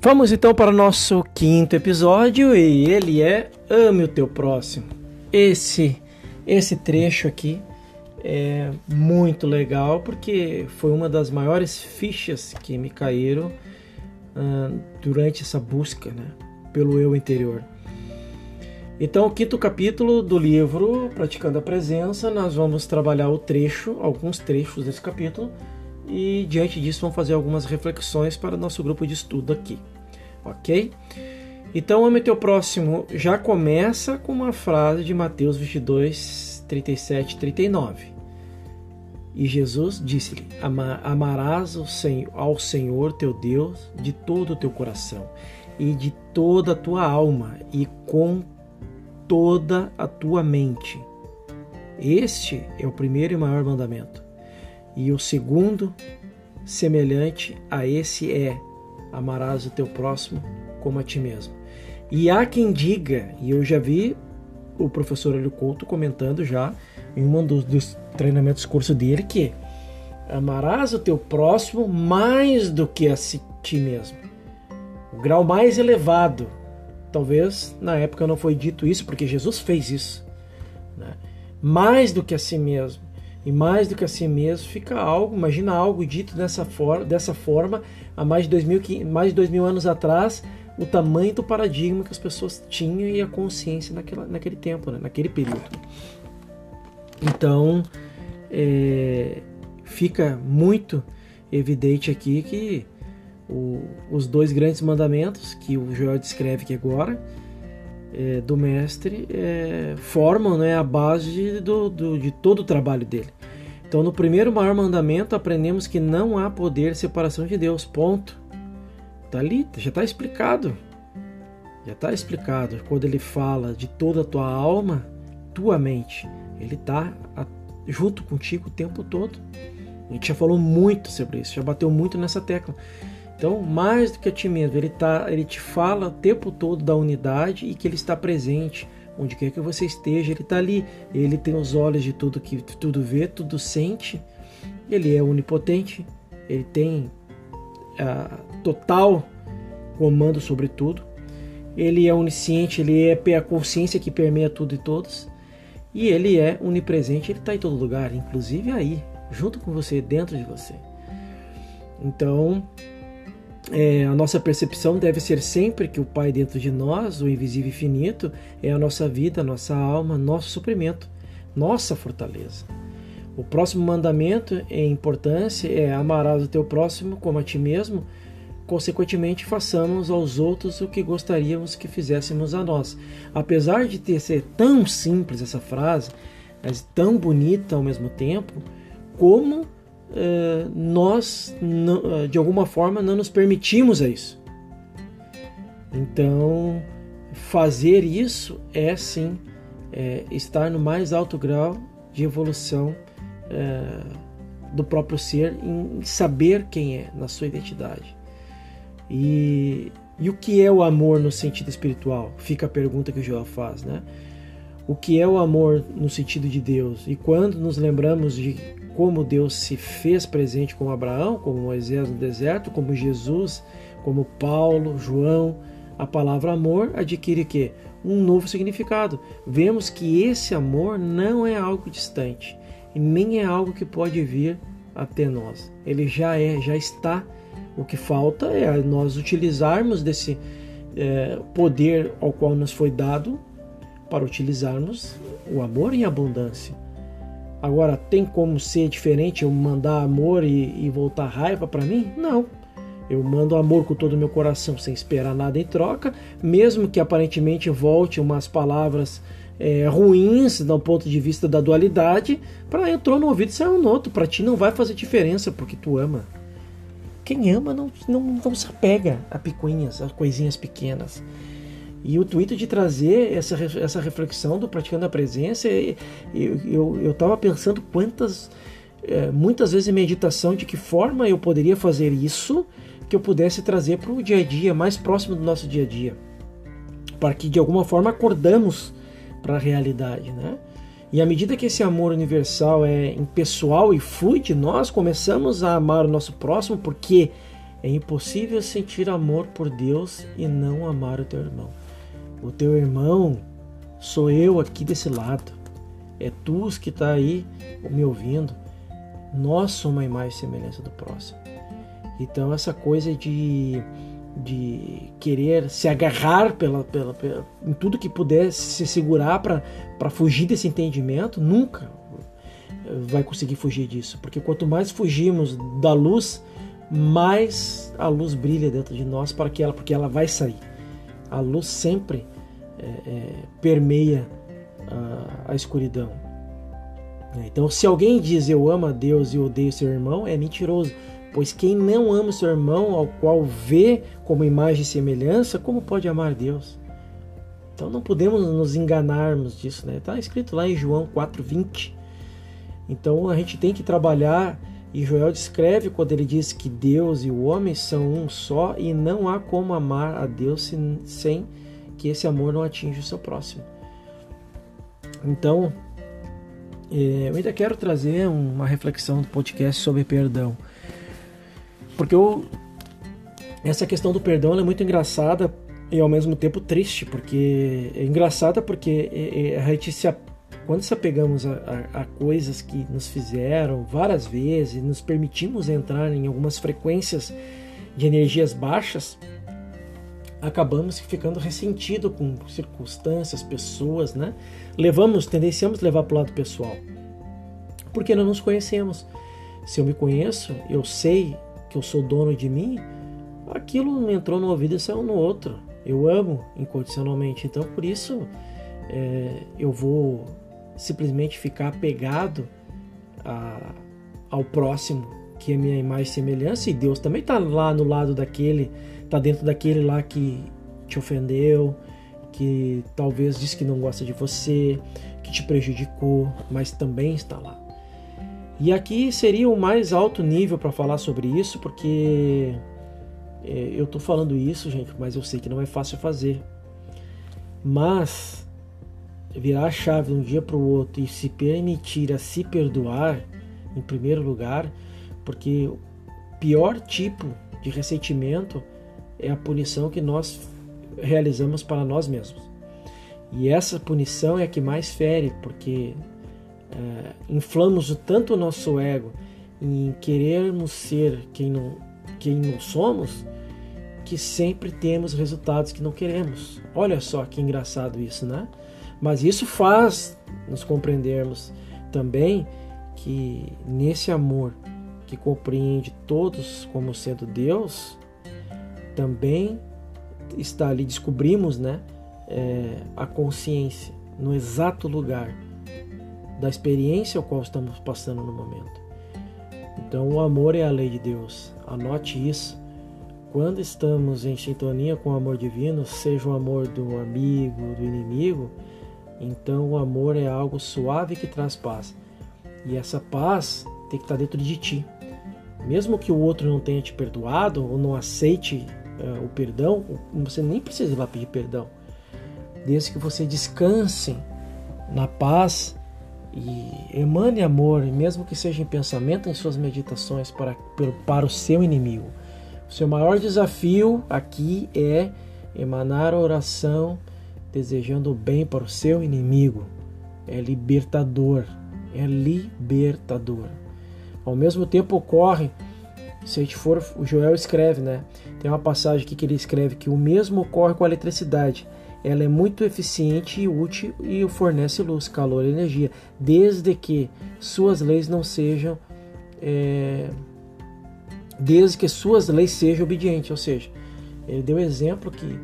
Vamos então para o nosso quinto episódio e ele é Ame o teu próximo. Esse esse trecho aqui é muito legal porque foi uma das maiores fichas que me caíram uh, durante essa busca né, pelo eu interior. Então, o quinto capítulo do livro Praticando a Presença, nós vamos trabalhar o trecho, alguns trechos desse capítulo, e diante disso vamos fazer algumas reflexões para o nosso grupo de estudo aqui, ok? Então, ame teu próximo já começa com uma frase de Mateus 22, 37 e 39. E Jesus disse-lhe: Amarás ao Senhor teu Deus de todo o teu coração e de toda a tua alma e com toda a tua mente. Este é o primeiro e maior mandamento. E o segundo, semelhante a esse, é: amarás o teu próximo como a ti mesmo. E há quem diga, e eu já vi o professor Helio Couto comentando já em um dos, dos treinamentos curso dele que amarás o teu próximo mais do que a ti mesmo. O grau mais elevado. Talvez na época não foi dito isso, porque Jesus fez isso. Né? Mais do que a si mesmo. E mais do que a si mesmo fica algo, imagina algo dito dessa, for dessa forma há mais de, dois mil, mais de dois mil anos atrás, o tamanho do paradigma que as pessoas tinham e a consciência naquela, naquele tempo, né? naquele período. Então, é, fica muito evidente aqui que o, os dois grandes mandamentos que o Joel descreve aqui agora é, do mestre é, formam né, a base do, do, de todo o trabalho dele. Então, no primeiro maior mandamento, aprendemos que não há poder de separação de Deus. Ponto. Está ali, já está explicado. Já está explicado. Quando ele fala de toda a tua alma, tua mente, ele está junto contigo o tempo todo. A gente já falou muito sobre isso, já bateu muito nessa tecla. Então, mais do que a ti mesmo, ele, tá, ele te fala o tempo todo da unidade e que ele está presente. Onde quer que você esteja, ele está ali. Ele tem os olhos de tudo que tudo vê, tudo sente. Ele é onipotente. Ele tem uh, total comando sobre tudo. Ele é onisciente, ele é a consciência que permeia tudo e todos. E ele é onipresente, ele está em todo lugar, inclusive aí, junto com você, dentro de você. Então, é, a nossa percepção deve ser sempre que o Pai dentro de nós, o invisível infinito, é a nossa vida, a nossa alma, nosso suprimento, nossa fortaleza. O próximo mandamento em importância é amarás o teu próximo como a ti mesmo, consequentemente façamos aos outros o que gostaríamos que fizéssemos a nós. Apesar de ter ser tão simples essa frase, mas tão bonita ao mesmo tempo, como nós não, de alguma forma não nos permitimos a isso. Então, fazer isso é sim é, estar no mais alto grau de evolução é, do próprio ser, em saber quem é na sua identidade. E, e o que é o amor no sentido espiritual? Fica a pergunta que o João faz, né? O que é o amor no sentido de Deus? E quando nos lembramos de como Deus se fez presente com Abraão, como Moisés no deserto, como Jesus, como Paulo, João, a palavra amor adquire que um novo significado. Vemos que esse amor não é algo distante e nem é algo que pode vir até nós. Ele já é, já está o que falta é nós utilizarmos desse é, poder ao qual nos foi dado para utilizarmos o amor em abundância. Agora, tem como ser diferente eu mandar amor e, e voltar raiva para mim? Não. Eu mando amor com todo o meu coração sem esperar nada em troca, mesmo que aparentemente volte umas palavras é, ruins do ponto de vista da dualidade, para entrou no ouvido e saiu no outro. Para ti não vai fazer diferença porque tu ama. Quem ama não, não, não se apega a picuinhas, a coisinhas pequenas. E o intuito de trazer essa, essa reflexão do Praticando a Presença, eu estava pensando quantas, é, muitas vezes em meditação, de que forma eu poderia fazer isso que eu pudesse trazer para o dia a dia, mais próximo do nosso dia a dia. Para que de alguma forma acordamos para a realidade, né? E à medida que esse amor universal é impessoal e flui de nós, começamos a amar o nosso próximo porque É impossível sentir amor por Deus e não amar o teu irmão. O teu irmão sou eu aqui desse lado. É tu que está aí me ouvindo. Nós somos a imagem e semelhança do próximo. Então essa coisa de, de querer se agarrar pela, pela, pela em tudo que puder se segurar para fugir desse entendimento, nunca vai conseguir fugir disso. Porque quanto mais fugimos da luz, mais a luz brilha dentro de nós para que ela, porque ela vai sair. A luz sempre é, é, permeia a, a escuridão. Então, se alguém diz eu amo a Deus e odeio seu irmão, é mentiroso. Pois quem não ama seu irmão, ao qual vê como imagem e semelhança, como pode amar Deus? Então não podemos nos enganarmos disso, né? Está escrito lá em João 4:20. Então a gente tem que trabalhar e Joel descreve quando ele diz que Deus e o homem são um só e não há como amar a Deus sem que esse amor não atinja o seu próximo. Então, é, eu ainda quero trazer uma reflexão do podcast sobre perdão. Porque eu, essa questão do perdão é muito engraçada e ao mesmo tempo triste, porque é engraçada porque é, é, a gente se quando se apegamos a, a, a, coisas que nos fizeram várias vezes, nos permitimos entrar em algumas frequências de energias baixas, acabamos ficando ressentido com circunstâncias, pessoas, né? Levamos, tendenciamos a levar para o lado pessoal, porque não nos conhecemos. Se eu me conheço, eu sei que eu sou dono de mim, aquilo entrou no ouvido e saiu no outro. Eu amo incondicionalmente, então por isso é, eu vou simplesmente ficar apegado a, ao próximo, que é minha imagem e semelhança, e Deus também está lá no lado daquele, está dentro daquele lá que te ofendeu, que talvez disse que não gosta de você, que te prejudicou, mas também está lá. E aqui seria o mais alto nível para falar sobre isso, porque é, eu estou falando isso, gente, mas eu sei que não é fácil fazer. Mas virar a chave de um dia para o outro e se permitir a se perdoar, em primeiro lugar, porque o pior tipo de ressentimento é a punição que nós realizamos para nós mesmos. E essa punição é a que mais fere, porque é, inflamos tanto o nosso ego em querermos ser quem não, quem não somos, que sempre temos resultados que não queremos. Olha só que engraçado isso, né? Mas isso faz nos compreendermos também que nesse amor que compreende todos como sendo Deus, também está ali, descobrimos né, é, a consciência no exato lugar da experiência ao qual estamos passando no momento. Então, o amor é a lei de Deus. Anote isso. Quando estamos em sintonia com o amor divino, seja o amor do amigo, do inimigo, então o amor é algo suave que traz paz. E essa paz tem que estar dentro de ti. Mesmo que o outro não tenha te perdoado ou não aceite uh, o perdão, você nem precisa ir lá pedir perdão. Desde que você descanse na paz e emane amor, mesmo que seja em pensamento, em suas meditações para, para o seu inimigo. O seu maior desafio aqui é emanar oração desejando o bem para o seu inimigo. É libertador, é libertador. Ao mesmo tempo ocorre, se a gente for, o Joel escreve, né? Tem uma passagem aqui que ele escreve que o mesmo ocorre com a eletricidade. Ela é muito eficiente e útil e fornece luz, calor e energia, desde que suas leis não sejam, é, desde que suas leis sejam obedientes. Ou seja, ele deu exemplo que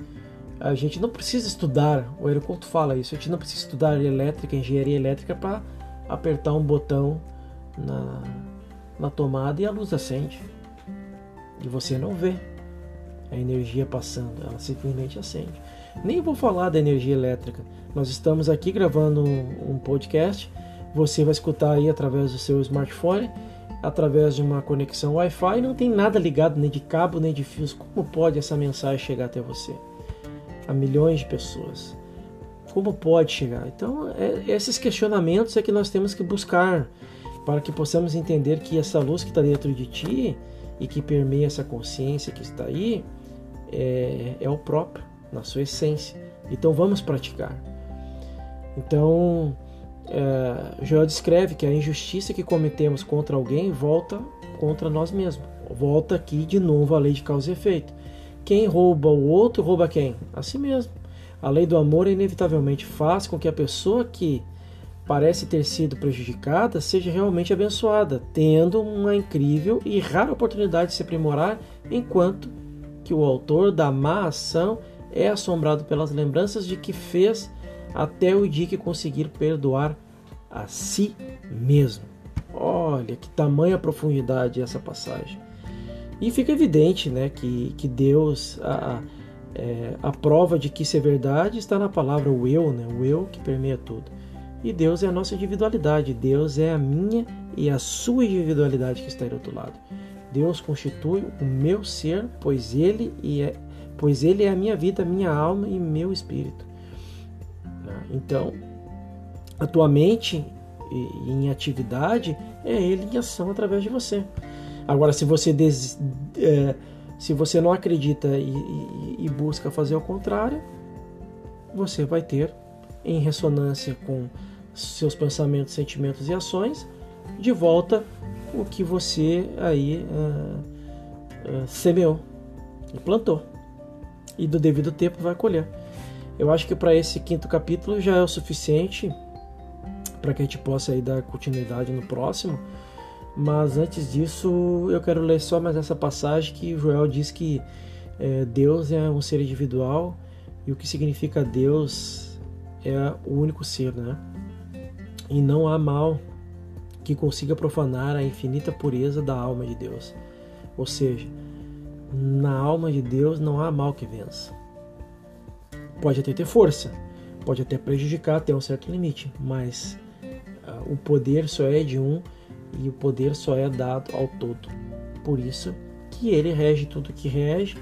a gente não precisa estudar, o aeroporto fala isso, a gente não precisa estudar elétrica, engenharia elétrica para apertar um botão na, na tomada e a luz acende. E você não vê a energia passando, ela simplesmente acende. Nem vou falar da energia elétrica. Nós estamos aqui gravando um podcast. Você vai escutar aí através do seu smartphone, através de uma conexão Wi-Fi. Não tem nada ligado nem de cabo nem de fios. Como pode essa mensagem chegar até você? A milhões de pessoas. Como pode chegar? Então, é, esses questionamentos é que nós temos que buscar para que possamos entender que essa luz que está dentro de ti e que permeia essa consciência que está aí é, é o próprio, na sua essência. Então vamos praticar. Então, é, Joel descreve que a injustiça que cometemos contra alguém volta contra nós mesmos. Volta aqui de novo a lei de causa e efeito. Quem rouba o outro, rouba quem? A si mesmo. A lei do amor inevitavelmente faz com que a pessoa que parece ter sido prejudicada seja realmente abençoada, tendo uma incrível e rara oportunidade de se aprimorar, enquanto que o autor da má ação é assombrado pelas lembranças de que fez até o dia que conseguir perdoar a si mesmo. Olha que tamanha profundidade essa passagem. E fica evidente né, que, que Deus, a, é, a prova de que isso é verdade está na palavra o eu, né, o eu que permeia tudo. E Deus é a nossa individualidade, Deus é a minha e a sua individualidade que está aí do outro lado. Deus constitui o meu ser, pois ele, é, pois ele é a minha vida, minha alma e meu espírito. Então, a tua mente em atividade é ele em ação através de você. Agora, se você, des, é, se você não acredita e, e, e busca fazer o contrário, você vai ter, em ressonância com seus pensamentos, sentimentos e ações, de volta o que você aí uh, uh, semeou e plantou. E do devido tempo vai colher. Eu acho que para esse quinto capítulo já é o suficiente para que a gente possa aí dar continuidade no próximo. Mas antes disso, eu quero ler só mais essa passagem que Joel diz que é, Deus é um ser individual e o que significa Deus é o único ser, né? E não há mal que consiga profanar a infinita pureza da alma de Deus. Ou seja, na alma de Deus não há mal que vença. Pode até ter força, pode até prejudicar até um certo limite, mas uh, o poder só é de um e o poder só é dado ao todo. Por isso que ele rege tudo que rege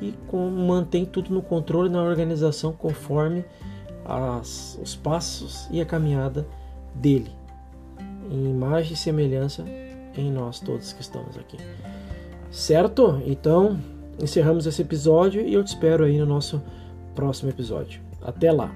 e com, mantém tudo no controle na organização conforme as, os passos e a caminhada dele, em imagem e semelhança em nós todos que estamos aqui. Certo? Então, encerramos esse episódio e eu te espero aí no nosso próximo episódio. Até lá!